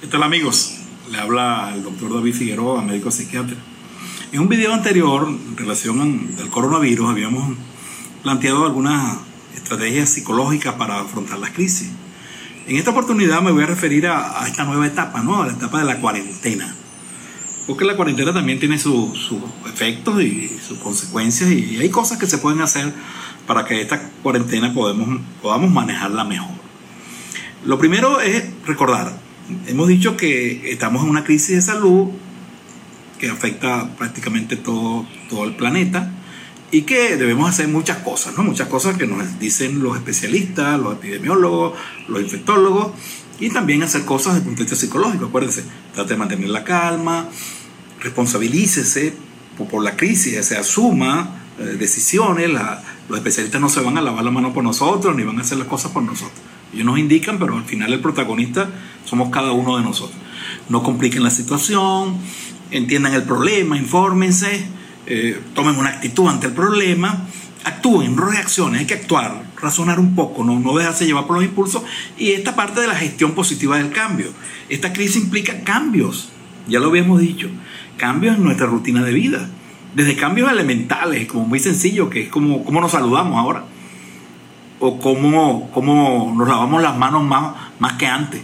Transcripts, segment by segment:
¿Qué tal amigos? Le habla el doctor David Figueroa, médico psiquiatra. En un video anterior, en relación al coronavirus, habíamos planteado algunas estrategias psicológicas para afrontar las crisis. En esta oportunidad me voy a referir a, esta nueva etapa, ¿no? A la etapa de la cuarentena. Porque la cuarentena también tiene sus efectos y sus consecuencias y hay cosas que se pueden hacer para que esta cuarentena podemos, podamos manejarla mejor. Lo primero es recordar, hemos dicho que estamos en una crisis de salud que afecta prácticamente todo, todo el planeta y que debemos hacer muchas cosas, ¿no? Muchas cosas que nos dicen los especialistas, los epidemiólogos, los infectólogos, y también hacer cosas desde el punto de vista psicológico. Acuérdense, trate de mantener la calma, responsabilícese por, la crisis, se asuma eh, decisiones, los especialistas no se van a lavar la mano por nosotros, ni van a hacer las cosas por nosotros. Ellos nos indican, pero al final el protagonista somos cada uno de nosotros. No compliquen la situación, entiendan el problema, infórmense, eh, tomen una actitud ante el problema, actúen, no reaccionen, hay que actuar, razonar un poco, no, no dejarse llevar por los impulsos. Y esta parte de la gestión positiva del cambio. Esta crisis implica cambios, ya lo habíamos dicho, cambios en nuestra rutina de vida. Desde cambios elementales, como muy sencillo, que es como, como nos saludamos ahora o cómo, cómo nos lavamos las manos más, más que antes.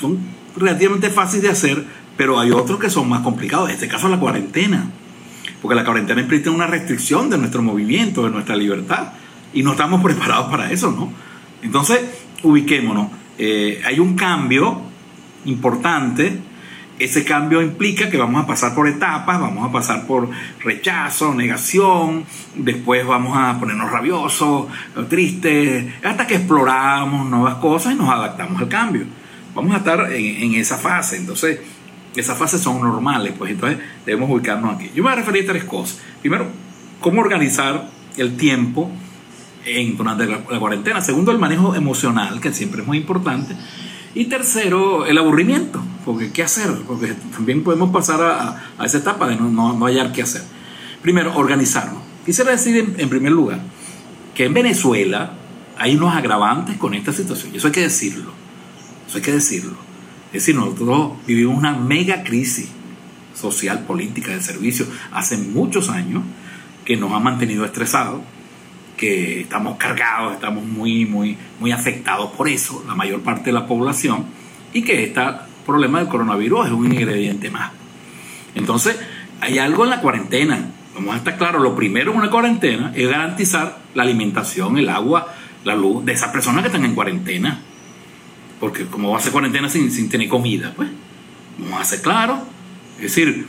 Son relativamente fáciles de hacer, pero hay otros que son más complicados. En este caso la cuarentena, porque la cuarentena implica una restricción de nuestro movimiento, de nuestra libertad, y no estamos preparados para eso, ¿no? Entonces, ubiquémonos. Eh, hay un cambio importante ese cambio implica que vamos a pasar por etapas, vamos a pasar por rechazo, negación, después vamos a ponernos rabiosos, tristes, hasta que exploramos nuevas cosas y nos adaptamos al cambio. Vamos a estar en, esa fase, entonces esas fases son normales, pues entonces debemos ubicarnos aquí. Yo me voy a referir a tres cosas. Primero, cómo organizar el tiempo en, durante la cuarentena. Segundo, el manejo emocional, que siempre es muy importante. Y tercero, el aburrimiento, porque ¿qué hacer? Porque también podemos pasar a, esa etapa de no, no, hallar qué hacer. Primero, organizarnos. Quisiera decir en, primer lugar que en Venezuela hay unos agravantes con esta situación. Y eso hay que decirlo. Eso hay que decirlo. Es decir, nosotros vivimos una mega crisis social, política, de servicio hace muchos años que nos ha mantenido estresados que estamos cargados, estamos muy, muy, muy afectados por eso, la mayor parte de la población, y que este problema del coronavirus es un ingrediente más. Entonces, hay algo en la cuarentena. Vamos a estar claros, lo primero en una cuarentena es garantizar la alimentación, el agua, la luz de esas personas que están en cuarentena. Porque como va a ser cuarentena sin, sin tener comida, pues, vamos a ser claros. Es decir,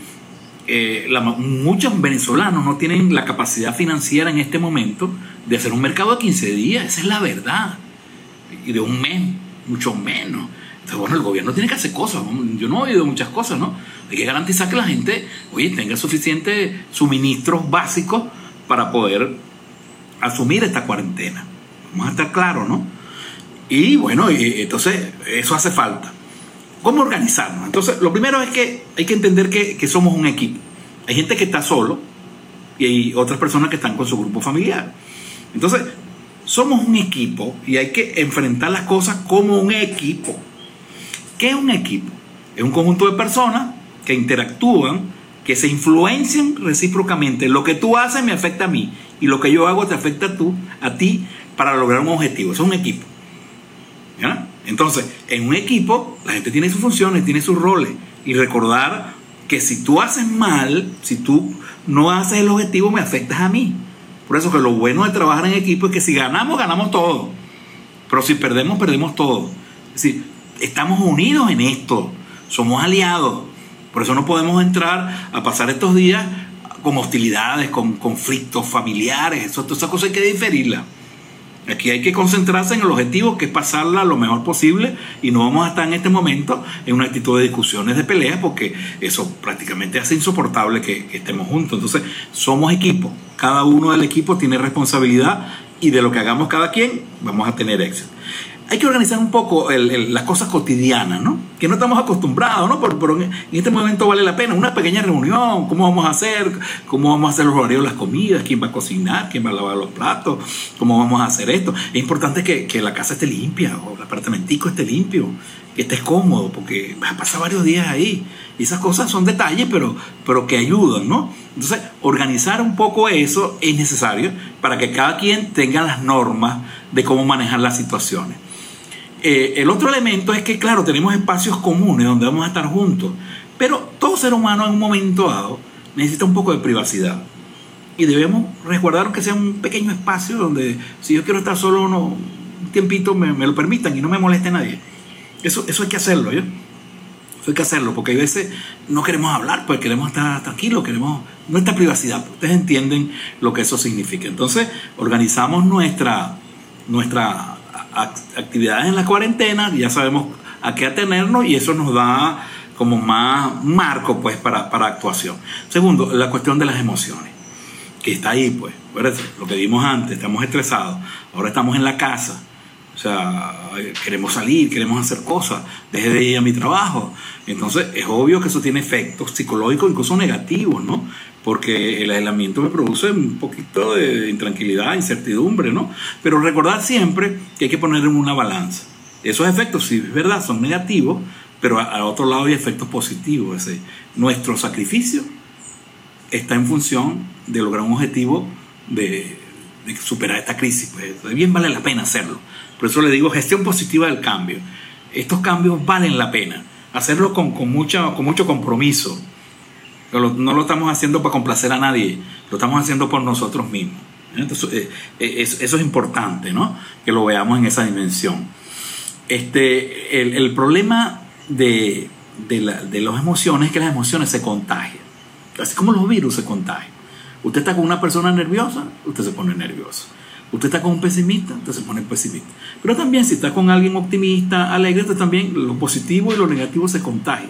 eh, muchos venezolanos no tienen la capacidad financiera en este momento de hacer un mercado de 15 días, esa es la verdad. Y de un mes, mucho menos. Entonces, bueno, el gobierno tiene que hacer cosas. Yo no he oído muchas cosas, ¿no? Hay que garantizar que la gente, oye, tenga suficientes suministros básicos para poder asumir esta cuarentena. Vamos a estar claros, ¿no? Y bueno, entonces eso hace falta. ¿Cómo organizarnos? Entonces, lo primero es que hay que entender que, que somos un equipo. Hay gente que está solo y hay otras personas que están con su grupo familiar. Entonces, somos un equipo y hay que enfrentar las cosas como un equipo. ¿Qué es un equipo? Es un conjunto de personas que interactúan, que se influencian recíprocamente. Lo que tú haces me afecta a mí y lo que yo hago te afecta a, tú, a ti para lograr un objetivo. Es un equipo. Entonces, en un equipo, la gente tiene sus funciones, tiene sus roles. Y recordar que si tú haces mal, si tú no haces el objetivo, me afectas a mí. Por eso que lo bueno de trabajar en equipo es que si ganamos, ganamos todo. Pero si perdemos, perdemos todo. Es decir, estamos unidos en esto. Somos aliados. Por eso no podemos entrar a pasar estos días con hostilidades, con conflictos familiares. Eso, toda esa cosa hay que diferirla. Aquí hay que concentrarse en el objetivo que es pasarla lo mejor posible y no vamos a estar en este momento en una actitud de discusiones, de peleas, porque eso prácticamente hace insoportable que, estemos juntos. Entonces, somos equipo, cada uno del equipo tiene responsabilidad y de lo que hagamos cada quien vamos a tener éxito. Hay que organizar un poco las cosas cotidianas, ¿no? Que no estamos acostumbrados, ¿no? Pero, en este momento vale la pena una pequeña reunión, cómo vamos a hacer, cómo vamos a hacer los horarios las comidas, quién va a cocinar, quién va a lavar los platos, cómo vamos a hacer esto. Es importante que, la casa esté limpia o el apartamentico esté limpio, que estés cómodo, porque vas a pasar varios días ahí. Y esas cosas son detalles, pero que ayudan, ¿no? Entonces, organizar un poco eso es necesario para que cada quien tenga las normas de cómo manejar las situaciones. Eh, el otro elemento es que, claro, tenemos espacios comunes donde vamos a estar juntos, pero todo ser humano en un momento dado necesita un poco de privacidad. Y debemos resguardar que sea un pequeño espacio donde si yo quiero estar solo un tiempito me, lo permitan y no me moleste nadie. Eso, eso hay que hacerlo. Eso hay que hacerlo, porque a veces no queremos hablar, pues queremos estar tranquilos, queremos nuestra privacidad. Ustedes entienden lo que eso significa. Entonces, organizamos nuestra, nuestra actividades en la cuarentena, ya sabemos a qué atenernos y eso nos da como más marco pues para, para actuación. Segundo, la cuestión de las emociones, que está ahí pues, lo que vimos antes, estamos estresados, ahora estamos en la casa, o sea, queremos salir, queremos hacer cosas, deje de ir a mi trabajo. Entonces, es obvio que eso tiene efectos psicológicos, incluso negativos, ¿no? Porque el aislamiento me produce un poquito de intranquilidad, incertidumbre, ¿no? Pero recordar siempre que hay que poner en una balanza. Esos efectos, si es verdad, son negativos, pero al otro lado hay efectos positivos. Es nuestro sacrificio está en función de lograr un objetivo de, superar esta crisis. Pues bien vale la pena hacerlo. Por eso le digo gestión positiva del cambio. Estos cambios valen la pena. Hacerlo con mucho compromiso. No lo, estamos haciendo para complacer a nadie, lo estamos haciendo por nosotros mismos. Entonces, eh, eh, eso, es importante, ¿no? Que lo veamos en esa dimensión. Este, el, problema de, de, de las emociones es que las emociones se contagian. Así como los virus se contagian. Usted está con una persona nerviosa, usted se pone nervioso. Usted está con un pesimista, usted se pone pesimista. Pero también si está con alguien optimista, alegre, también lo positivo y lo negativo se contagia.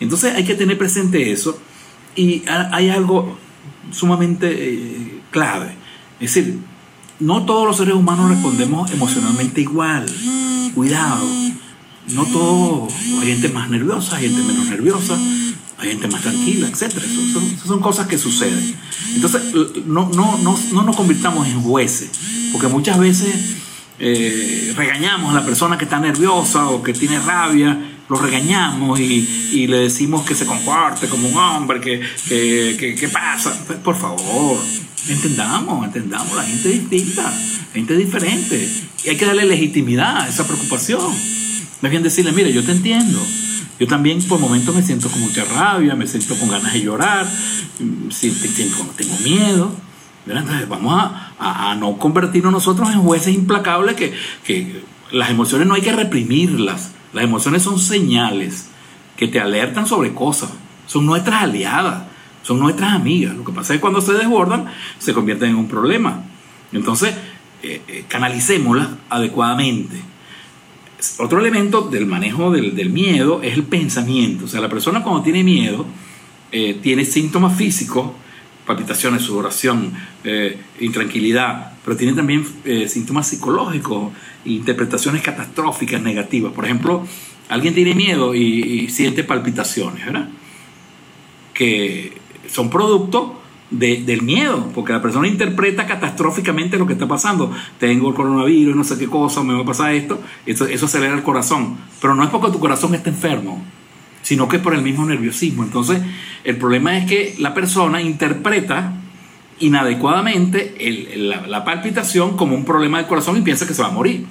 Entonces hay que tener presente eso y hay algo sumamente eh, clave. Es decir, no todos los seres humanos respondemos emocionalmente igual. Cuidado. No todos. Hay gente más nerviosa, hay gente menos nerviosa hay gente más tranquila, etc. Son, son, cosas que suceden. Entonces, no, no, no, no nos convirtamos en jueces, porque muchas veces eh, regañamos a la persona que está nerviosa o que tiene rabia, lo regañamos y, y le decimos que se comparte como un hombre, que, que, que, pasa. Por favor, entendamos, entendamos, la gente es distinta, gente diferente. Y hay que darle legitimidad a esa preocupación. Más bien decirle, mire, yo te entiendo yo también por momentos me siento con mucha rabia, me siento con ganas de llorar, tengo miedo. Entonces vamos a, no convertirnos nosotros en jueces implacables que, que las emociones no hay que reprimirlas. Las emociones son señales que te alertan sobre cosas. Son nuestras aliadas, son nuestras amigas. Lo que pasa es que cuando se desbordan se convierten en un problema. Entonces, eh, eh, canalicémoslas adecuadamente otro elemento del manejo del, miedo es el pensamiento. O sea, la persona cuando tiene miedo eh, tiene síntomas físicos, palpitaciones, sudoración, eh, intranquilidad, pero tiene también eh, síntomas psicológicos, interpretaciones catastróficas negativas. Por ejemplo, alguien tiene miedo y, y siente palpitaciones, ¿verdad? Que son producto del miedo, porque la persona interpreta catastróficamente lo que está pasando. Tengo el coronavirus, no sé qué cosa, me va a pasar esto, eso, eso acelera el corazón. Pero no es porque tu corazón esté enfermo, sino que es por el mismo nerviosismo. Entonces, el problema es que la persona interpreta inadecuadamente la, palpitación como un problema del corazón y piensa que se va a morir,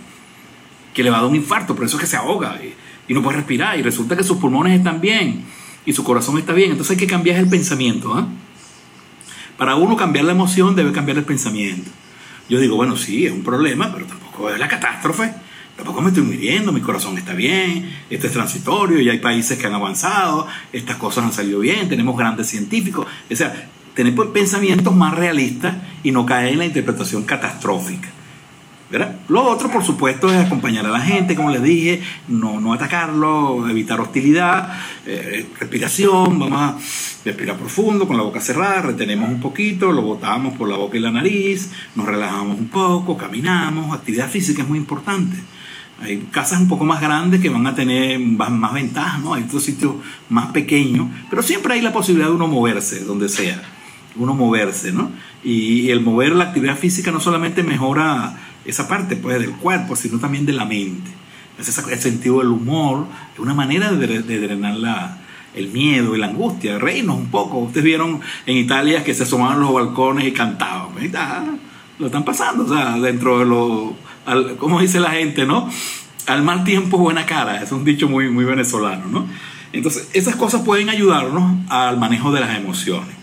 que le va a dar un infarto, por eso es que se ahoga y, no puede respirar y resulta que sus pulmones están bien y su corazón está bien. Entonces hay que cambiar el pensamiento. ¿ah? Para uno cambiar la emoción debe cambiar el pensamiento. Yo digo, bueno, sí, es un problema, pero tampoco es la catástrofe. Tampoco me estoy muriendo, mi corazón está bien, esto es transitorio, y hay países que han avanzado, estas cosas han salido bien, tenemos grandes científicos. O sea, tener pensamientos más realistas y no caer en la interpretación catastrófica. Lo otro, por supuesto, es acompañar a la gente, como les dije, no, no atacarlo, evitar hostilidad, eh, respiración, vamos a respirar profundo con la boca cerrada, retenemos un poquito, lo botamos por la boca y la nariz, nos relajamos un poco, caminamos, actividad física es muy importante. Hay casas un poco más grandes que van a tener más, ventajas, ¿no? Hay otros sitios más pequeños, pero siempre hay la posibilidad de uno moverse, donde sea. Uno moverse, ¿no? Y, el mover la actividad física no solamente mejora esa parte pues, del cuerpo, sino también de la mente. El sentido del humor, es una manera de, drenar la, el miedo y la angustia, reírnos un poco. Ustedes vieron en Italia que se asomaban los balcones y cantaban. lo están pasando, o sea, dentro de lo como dice la gente, ¿no? Al mal tiempo, buena cara. Es un dicho muy, muy venezolano, ¿no? Entonces, esas cosas pueden ayudarnos al manejo de las emociones.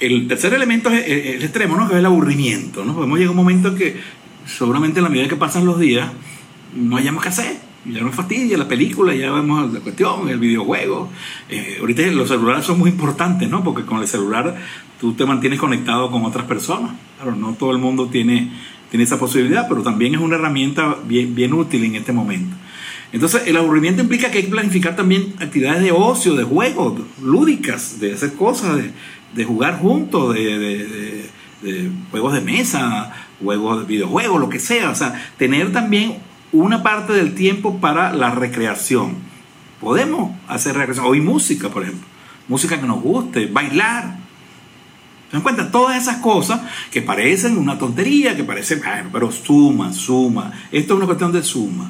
El tercer elemento es el extremo, ¿no? Que es el aburrimiento, ¿no? Podemos llegar a un momento en que, seguramente en la medida que pasan los días, no hayamos que hacer. Ya no fastidia la película, ya vemos la cuestión, el videojuego. Eh, ahorita los celulares son muy importantes, ¿no? Porque con el celular tú te mantienes conectado con otras personas. Claro, no todo el mundo tiene tiene esa posibilidad, pero también es una herramienta bien, bien útil en este momento. Entonces, el aburrimiento implica que hay que planificar también actividades de ocio, de juegos, lúdicas, de hacer cosas, de, jugar juntos, de, juegos de mesa, juegos de videojuegos, lo que sea. O sea, tener también una parte del tiempo para la recreación. Podemos hacer recreación, oír música, por ejemplo, música que nos guste, bailar, ¿Se dan cuenta? Todas esas cosas que parecen una tontería, que parecen, pero suma, suma. Esto es una cuestión de suma,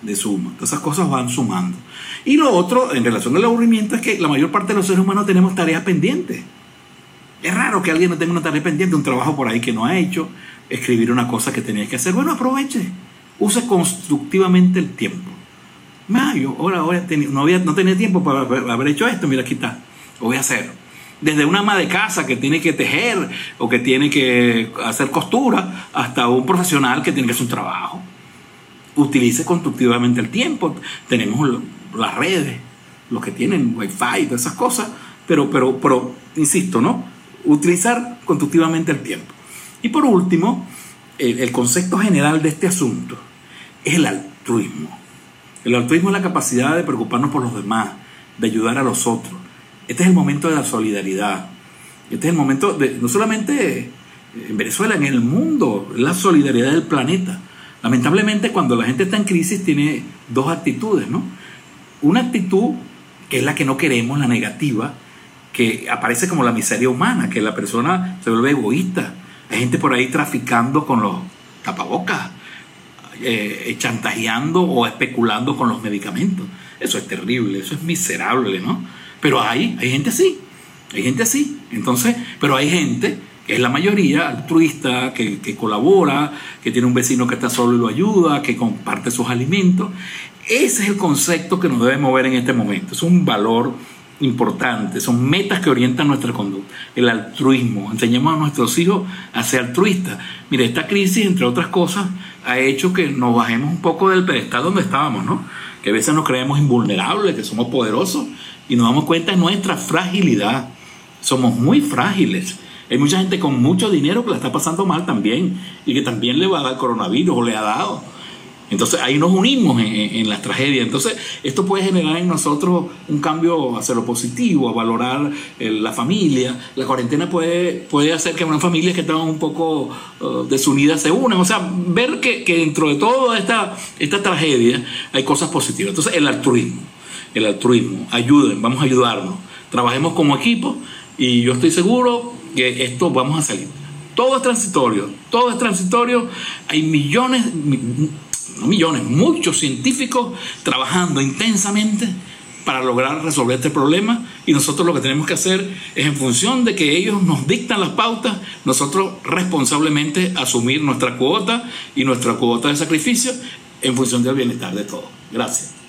de suma. Todas esas cosas van sumando. Y lo otro, en relación al aburrimiento, es que la mayor parte de los seres humanos tenemos tareas pendientes. Es raro que alguien no tenga una tarea pendiente, un trabajo por ahí que no ha hecho, escribir una cosa que tenía que hacer. Bueno, aproveche, use constructivamente el tiempo. Ah, yo ahora, ahora no, había, no tenía tiempo para haber hecho esto, mira, aquí está, lo voy a hacer desde una ama de casa que tiene que tejer o que tiene que hacer costura, hasta un profesional que tiene que hacer un trabajo. Utilice constructivamente el tiempo. Tenemos las redes, los que tienen wifi, todas esas cosas, pero, pero, pero, insisto, ¿no? Utilizar constructivamente el tiempo. Y por último, el, concepto general de este asunto es el altruismo. El altruismo es la capacidad de preocuparnos por los demás, de ayudar a los otros este es el momento de la solidaridad. Este es el momento de, no solamente en Venezuela, en el mundo, la solidaridad del planeta. Lamentablemente, cuando la gente está en crisis, tiene dos actitudes, ¿no? Una actitud que es la que no queremos, la negativa, que aparece como la miseria humana, que la persona se vuelve egoísta. Hay gente por ahí traficando con los tapabocas, eh, chantajeando o especulando con los medicamentos. Eso es terrible, eso es miserable, ¿no? Pero hay, hay gente así, hay gente así. Entonces, pero hay gente que es la mayoría, altruista, que, que, colabora, que tiene un vecino que está solo y lo ayuda, que comparte sus alimentos. Ese es el concepto que nos debe mover en este momento. Es un valor importante, son metas que orientan nuestra conducta. El altruismo, enseñemos a nuestros hijos a ser altruistas. Mire, esta crisis, entre otras cosas, ha hecho que nos bajemos un poco del pedestal donde estábamos, ¿no? Que a veces nos creemos invulnerables, que somos poderosos, y nos damos cuenta de nuestra fragilidad. Somos muy frágiles. Hay mucha gente con mucho dinero que la está pasando mal también y que también le va a dar coronavirus o le ha dado. Entonces ahí nos unimos en, las tragedias. Entonces esto puede generar en nosotros un cambio hacia lo positivo, a valorar eh, la familia. La cuarentena puede, puede hacer que una familia que estaban un poco uh, desunidas se unan. O sea, ver que, que dentro de toda esta, esta tragedia hay cosas positivas. Entonces el altruismo el altruismo. Ayuden, vamos a ayudarnos. Trabajemos como equipo y yo estoy seguro que esto vamos a salir. Todo es transitorio, todo es transitorio. Hay millones, no millones, muchos científicos trabajando intensamente para lograr resolver este problema y nosotros lo que tenemos que hacer es en función de que ellos nos dictan las pautas, nosotros responsablemente asumir nuestra cuota y nuestra cuota de sacrificio en función del bienestar de todos. Gracias.